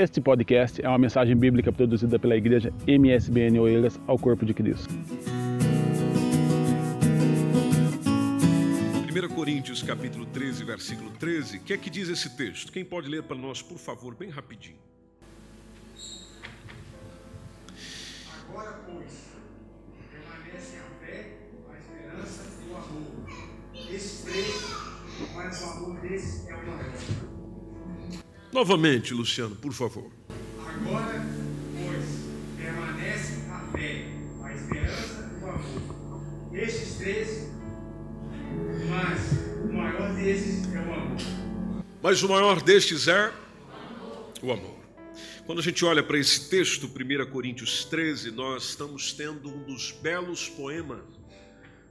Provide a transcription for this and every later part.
Este podcast é uma mensagem bíblica produzida pela igreja MSBN Oeiras ao Corpo de Cristo. 1 Coríntios capítulo 13, versículo 13, o que é que diz esse texto? Quem pode ler para nós, por favor, bem rapidinho? Agora, pois, permanecem a fé, a esperança e o amor. Esses três, mas o amor desses é o maior. Novamente, Luciano, por favor. Agora, pois, permanecem a fé, a esperança e o amor. Estes três, mas o maior desses é o amor. Mas o maior destes é o amor. Quando a gente olha para esse texto, 1 Coríntios 13, nós estamos tendo um dos belos poemas,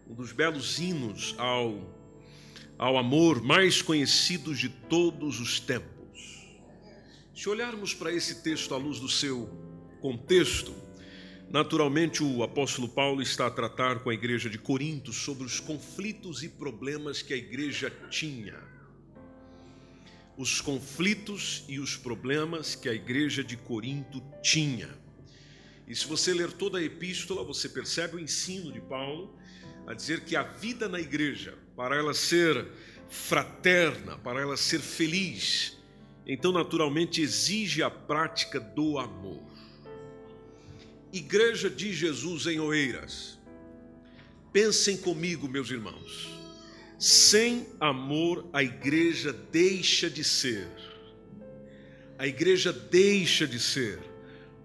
um dos belos hinos ao, ao amor mais conhecidos de todos os tempos. Se olharmos para esse texto à luz do seu contexto, naturalmente o apóstolo Paulo está a tratar com a igreja de Corinto sobre os conflitos e problemas que a igreja tinha. Os conflitos e os problemas que a igreja de Corinto tinha. E se você ler toda a epístola, você percebe o ensino de Paulo a dizer que a vida na igreja, para ela ser fraterna, para ela ser feliz, então naturalmente exige a prática do amor. Igreja de Jesus em Oeiras, pensem comigo, meus irmãos. Sem amor, a igreja deixa de ser. A igreja deixa de ser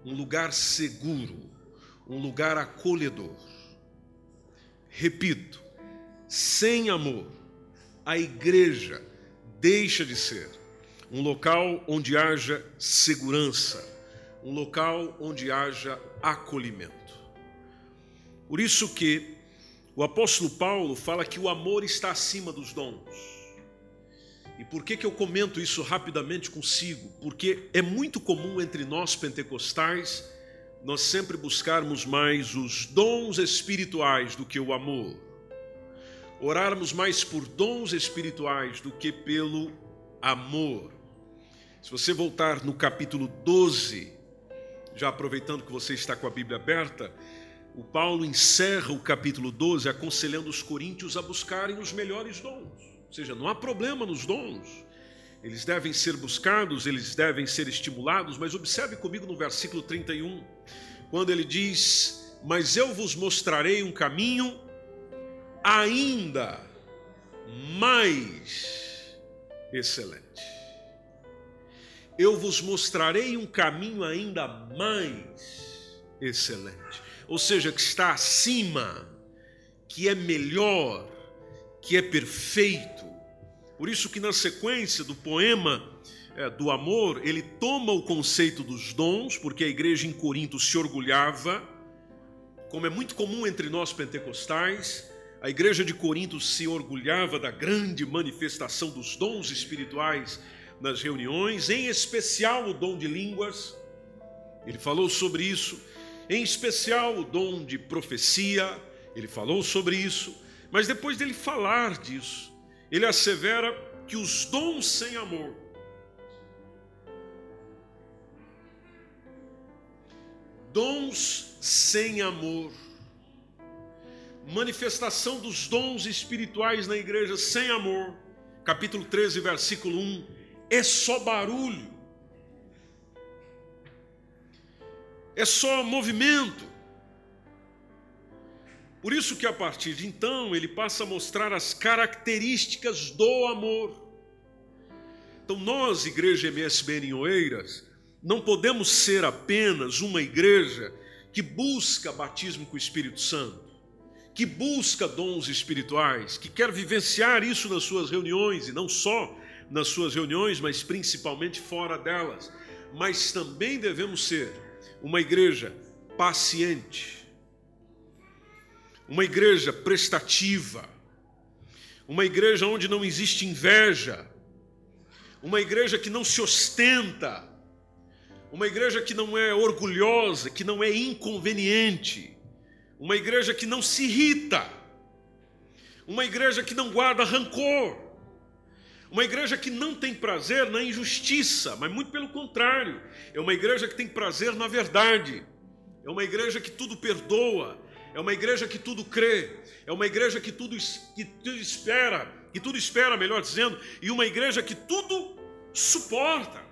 um lugar seguro, um lugar acolhedor. Repito, sem amor, a igreja deixa de ser um local onde haja segurança, um local onde haja acolhimento. Por isso que o apóstolo Paulo fala que o amor está acima dos dons. E por que, que eu comento isso rapidamente consigo? Porque é muito comum entre nós pentecostais nós sempre buscarmos mais os dons espirituais do que o amor. Orarmos mais por dons espirituais do que pelo amor. Se você voltar no capítulo 12, já aproveitando que você está com a Bíblia aberta, o Paulo encerra o capítulo 12 aconselhando os coríntios a buscarem os melhores dons. Ou seja, não há problema nos dons. Eles devem ser buscados, eles devem ser estimulados, mas observe comigo no versículo 31, quando ele diz: Mas eu vos mostrarei um caminho ainda mais excelente. Eu vos mostrarei um caminho ainda mais excelente, ou seja, que está acima, que é melhor, que é perfeito. Por isso que na sequência do poema é, do amor, ele toma o conceito dos dons, porque a igreja em Corinto se orgulhava, como é muito comum entre nós pentecostais, a igreja de Corinto se orgulhava da grande manifestação dos dons espirituais nas reuniões, em especial o dom de línguas. Ele falou sobre isso, em especial o dom de profecia, ele falou sobre isso, mas depois dele falar disso, ele assevera que os dons sem amor dons sem amor manifestação dos dons espirituais na igreja sem amor capítulo 13 versículo 1 é só barulho, é só movimento. Por isso que a partir de então ele passa a mostrar as características do amor. Então nós, igreja MSBN em Oeiras, não podemos ser apenas uma igreja que busca batismo com o Espírito Santo, que busca dons espirituais, que quer vivenciar isso nas suas reuniões e não só nas suas reuniões, mas principalmente fora delas. Mas também devemos ser uma igreja paciente, uma igreja prestativa, uma igreja onde não existe inveja, uma igreja que não se ostenta, uma igreja que não é orgulhosa, que não é inconveniente, uma igreja que não se irrita, uma igreja que não guarda rancor. Uma igreja que não tem prazer na injustiça, mas muito pelo contrário, é uma igreja que tem prazer na verdade, é uma igreja que tudo perdoa, é uma igreja que tudo crê, é uma igreja que tudo, que tudo espera, que tudo espera, melhor dizendo, e uma igreja que tudo suporta.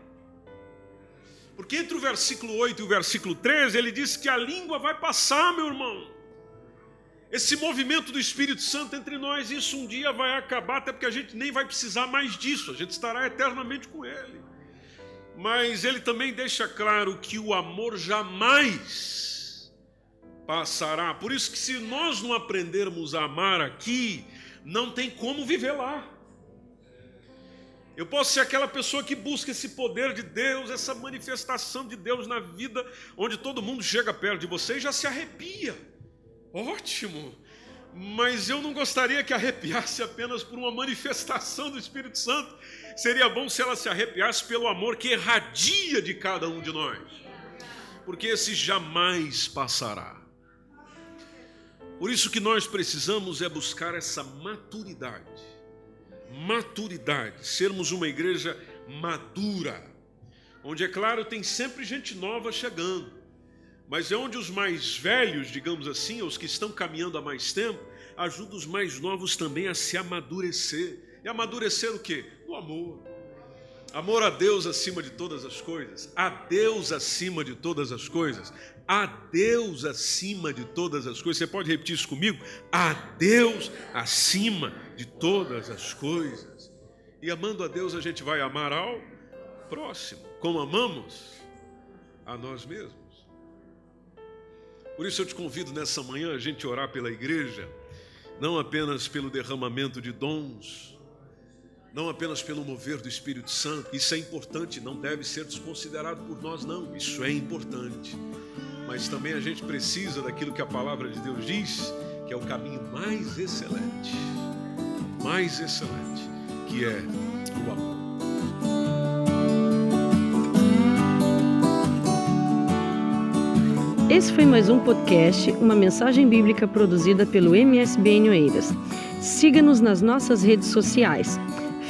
Porque entre o versículo 8 e o versículo 13, ele diz que a língua vai passar, meu irmão. Esse movimento do Espírito Santo entre nós, isso um dia vai acabar, até porque a gente nem vai precisar mais disso, a gente estará eternamente com Ele. Mas ele também deixa claro que o amor jamais passará. Por isso que se nós não aprendermos a amar aqui, não tem como viver lá. Eu posso ser aquela pessoa que busca esse poder de Deus, essa manifestação de Deus na vida, onde todo mundo chega perto de você e já se arrepia. Ótimo! Mas eu não gostaria que arrepiasse apenas por uma manifestação do Espírito Santo. Seria bom se ela se arrepiasse pelo amor que irradia de cada um de nós. Porque esse jamais passará. Por isso que nós precisamos é buscar essa maturidade. Maturidade, sermos uma igreja madura, onde é claro tem sempre gente nova chegando mas é onde os mais velhos, digamos assim, os que estão caminhando há mais tempo, ajudam os mais novos também a se amadurecer. E amadurecer o quê? No amor. Amor a Deus acima de todas as coisas. A Deus acima de todas as coisas. A Deus acima de todas as coisas. Você pode repetir isso comigo? A Deus acima de todas as coisas. E amando a Deus, a gente vai amar ao próximo, como amamos a nós mesmos. Por isso eu te convido nessa manhã a gente orar pela igreja, não apenas pelo derramamento de dons, não apenas pelo mover do Espírito Santo, isso é importante, não deve ser desconsiderado por nós, não, isso é importante, mas também a gente precisa daquilo que a palavra de Deus diz, que é o caminho mais excelente, mais excelente, que é o amor. Esse foi mais um podcast, uma mensagem bíblica produzida pelo MSBN Oeiras. Siga-nos nas nossas redes sociais,